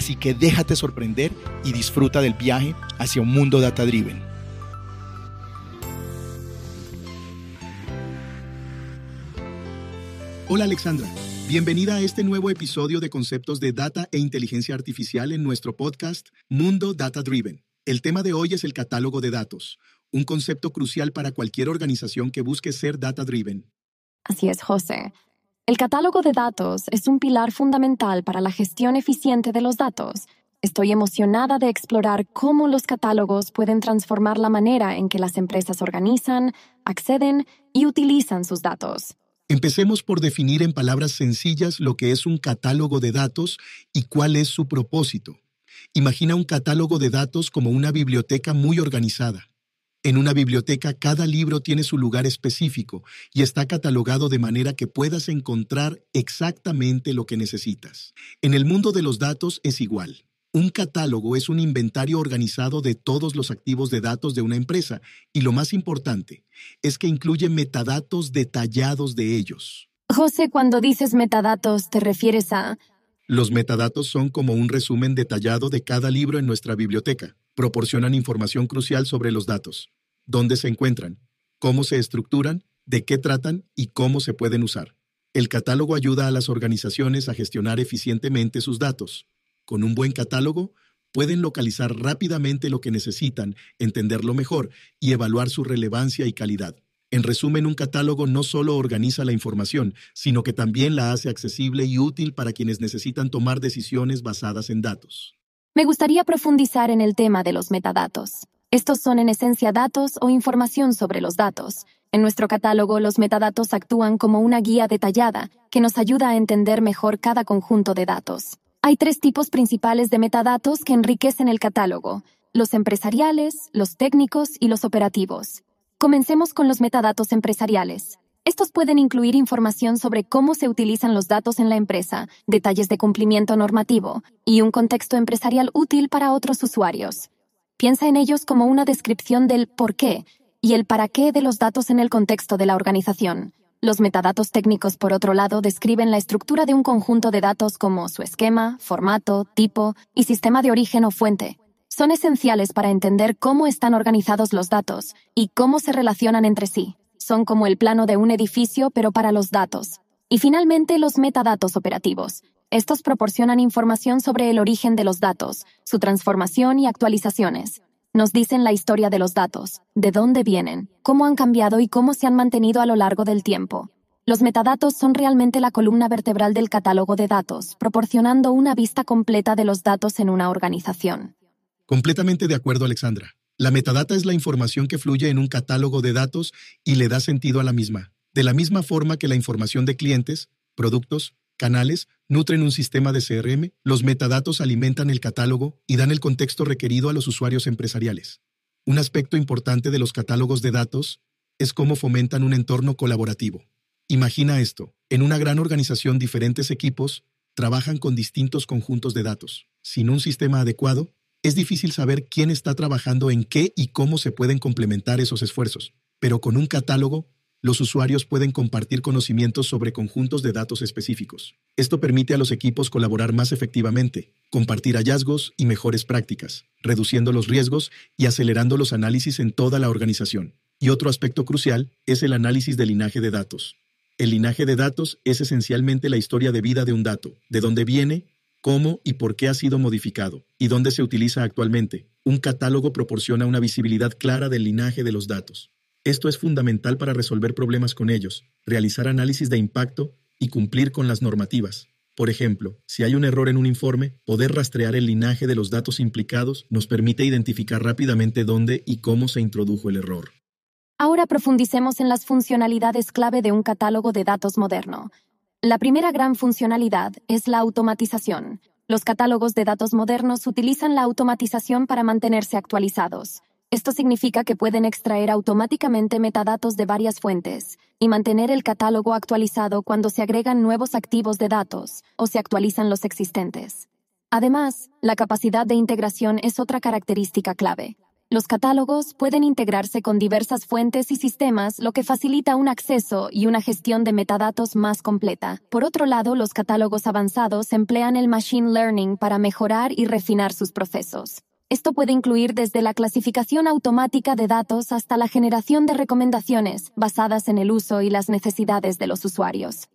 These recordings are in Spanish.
Así que déjate sorprender y disfruta del viaje hacia un mundo data driven. Hola Alexandra, bienvenida a este nuevo episodio de conceptos de data e inteligencia artificial en nuestro podcast Mundo Data Driven. El tema de hoy es el catálogo de datos, un concepto crucial para cualquier organización que busque ser data driven. Así es, José. El catálogo de datos es un pilar fundamental para la gestión eficiente de los datos. Estoy emocionada de explorar cómo los catálogos pueden transformar la manera en que las empresas organizan, acceden y utilizan sus datos. Empecemos por definir en palabras sencillas lo que es un catálogo de datos y cuál es su propósito. Imagina un catálogo de datos como una biblioteca muy organizada. En una biblioteca cada libro tiene su lugar específico y está catalogado de manera que puedas encontrar exactamente lo que necesitas. En el mundo de los datos es igual. Un catálogo es un inventario organizado de todos los activos de datos de una empresa y lo más importante es que incluye metadatos detallados de ellos. José, cuando dices metadatos, ¿te refieres a... Los metadatos son como un resumen detallado de cada libro en nuestra biblioteca proporcionan información crucial sobre los datos, dónde se encuentran, cómo se estructuran, de qué tratan y cómo se pueden usar. El catálogo ayuda a las organizaciones a gestionar eficientemente sus datos. Con un buen catálogo, pueden localizar rápidamente lo que necesitan, entenderlo mejor y evaluar su relevancia y calidad. En resumen, un catálogo no solo organiza la información, sino que también la hace accesible y útil para quienes necesitan tomar decisiones basadas en datos. Me gustaría profundizar en el tema de los metadatos. Estos son en esencia datos o información sobre los datos. En nuestro catálogo, los metadatos actúan como una guía detallada que nos ayuda a entender mejor cada conjunto de datos. Hay tres tipos principales de metadatos que enriquecen el catálogo, los empresariales, los técnicos y los operativos. Comencemos con los metadatos empresariales. Estos pueden incluir información sobre cómo se utilizan los datos en la empresa, detalles de cumplimiento normativo y un contexto empresarial útil para otros usuarios. Piensa en ellos como una descripción del por qué y el para qué de los datos en el contexto de la organización. Los metadatos técnicos, por otro lado, describen la estructura de un conjunto de datos como su esquema, formato, tipo y sistema de origen o fuente. Son esenciales para entender cómo están organizados los datos y cómo se relacionan entre sí son como el plano de un edificio, pero para los datos. Y finalmente, los metadatos operativos. Estos proporcionan información sobre el origen de los datos, su transformación y actualizaciones. Nos dicen la historia de los datos, de dónde vienen, cómo han cambiado y cómo se han mantenido a lo largo del tiempo. Los metadatos son realmente la columna vertebral del catálogo de datos, proporcionando una vista completa de los datos en una organización. Completamente de acuerdo, Alexandra. La metadata es la información que fluye en un catálogo de datos y le da sentido a la misma. De la misma forma que la información de clientes, productos, canales nutren un sistema de CRM, los metadatos alimentan el catálogo y dan el contexto requerido a los usuarios empresariales. Un aspecto importante de los catálogos de datos es cómo fomentan un entorno colaborativo. Imagina esto, en una gran organización diferentes equipos trabajan con distintos conjuntos de datos. Sin un sistema adecuado, es difícil saber quién está trabajando en qué y cómo se pueden complementar esos esfuerzos, pero con un catálogo, los usuarios pueden compartir conocimientos sobre conjuntos de datos específicos. Esto permite a los equipos colaborar más efectivamente, compartir hallazgos y mejores prácticas, reduciendo los riesgos y acelerando los análisis en toda la organización. Y otro aspecto crucial es el análisis del linaje de datos. El linaje de datos es esencialmente la historia de vida de un dato, de dónde viene, cómo y por qué ha sido modificado y dónde se utiliza actualmente. Un catálogo proporciona una visibilidad clara del linaje de los datos. Esto es fundamental para resolver problemas con ellos, realizar análisis de impacto y cumplir con las normativas. Por ejemplo, si hay un error en un informe, poder rastrear el linaje de los datos implicados nos permite identificar rápidamente dónde y cómo se introdujo el error. Ahora profundicemos en las funcionalidades clave de un catálogo de datos moderno. La primera gran funcionalidad es la automatización. Los catálogos de datos modernos utilizan la automatización para mantenerse actualizados. Esto significa que pueden extraer automáticamente metadatos de varias fuentes y mantener el catálogo actualizado cuando se agregan nuevos activos de datos o se actualizan los existentes. Además, la capacidad de integración es otra característica clave. Los catálogos pueden integrarse con diversas fuentes y sistemas, lo que facilita un acceso y una gestión de metadatos más completa. Por otro lado, los catálogos avanzados emplean el Machine Learning para mejorar y refinar sus procesos. Esto puede incluir desde la clasificación automática de datos hasta la generación de recomendaciones basadas en el uso y las necesidades de los usuarios.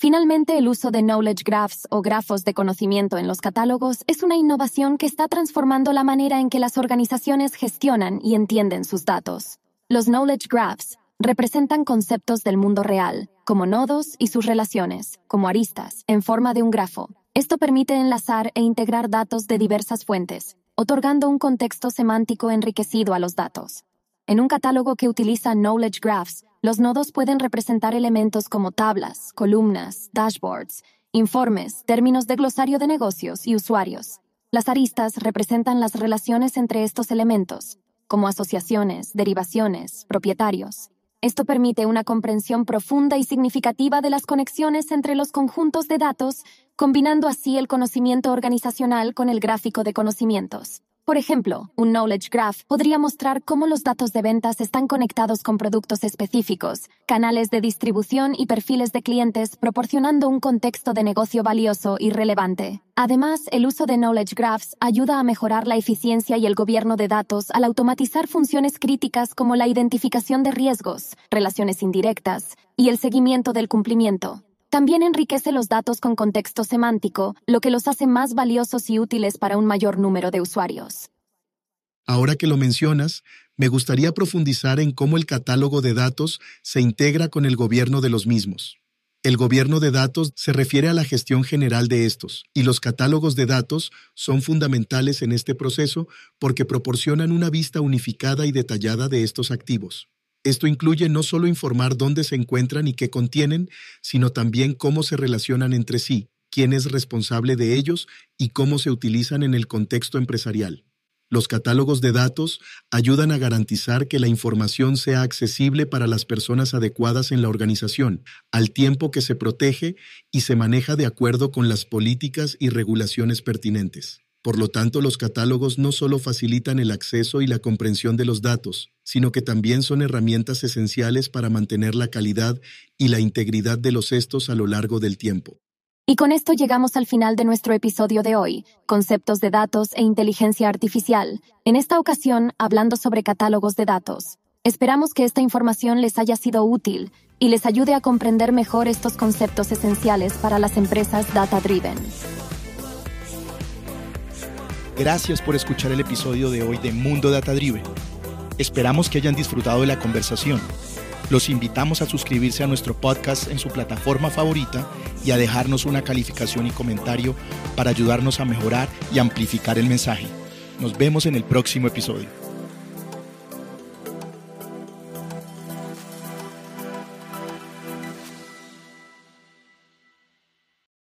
Finalmente, el uso de Knowledge Graphs o grafos de conocimiento en los catálogos es una innovación que está transformando la manera en que las organizaciones gestionan y entienden sus datos. Los Knowledge Graphs representan conceptos del mundo real, como nodos y sus relaciones, como aristas, en forma de un grafo. Esto permite enlazar e integrar datos de diversas fuentes, otorgando un contexto semántico enriquecido a los datos. En un catálogo que utiliza Knowledge Graphs, los nodos pueden representar elementos como tablas, columnas, dashboards, informes, términos de glosario de negocios y usuarios. Las aristas representan las relaciones entre estos elementos, como asociaciones, derivaciones, propietarios. Esto permite una comprensión profunda y significativa de las conexiones entre los conjuntos de datos, combinando así el conocimiento organizacional con el gráfico de conocimientos. Por ejemplo, un Knowledge Graph podría mostrar cómo los datos de ventas están conectados con productos específicos, canales de distribución y perfiles de clientes, proporcionando un contexto de negocio valioso y relevante. Además, el uso de Knowledge Graphs ayuda a mejorar la eficiencia y el gobierno de datos al automatizar funciones críticas como la identificación de riesgos, relaciones indirectas y el seguimiento del cumplimiento. También enriquece los datos con contexto semántico, lo que los hace más valiosos y útiles para un mayor número de usuarios. Ahora que lo mencionas, me gustaría profundizar en cómo el catálogo de datos se integra con el gobierno de los mismos. El gobierno de datos se refiere a la gestión general de estos, y los catálogos de datos son fundamentales en este proceso porque proporcionan una vista unificada y detallada de estos activos. Esto incluye no solo informar dónde se encuentran y qué contienen, sino también cómo se relacionan entre sí, quién es responsable de ellos y cómo se utilizan en el contexto empresarial. Los catálogos de datos ayudan a garantizar que la información sea accesible para las personas adecuadas en la organización, al tiempo que se protege y se maneja de acuerdo con las políticas y regulaciones pertinentes. Por lo tanto, los catálogos no solo facilitan el acceso y la comprensión de los datos, sino que también son herramientas esenciales para mantener la calidad y la integridad de los estos a lo largo del tiempo. Y con esto llegamos al final de nuestro episodio de hoy, Conceptos de Datos e Inteligencia Artificial, en esta ocasión hablando sobre catálogos de datos. Esperamos que esta información les haya sido útil y les ayude a comprender mejor estos conceptos esenciales para las empresas data-driven. Gracias por escuchar el episodio de hoy de Mundo Data Driven. Esperamos que hayan disfrutado de la conversación. Los invitamos a suscribirse a nuestro podcast en su plataforma favorita y a dejarnos una calificación y comentario para ayudarnos a mejorar y amplificar el mensaje. Nos vemos en el próximo episodio.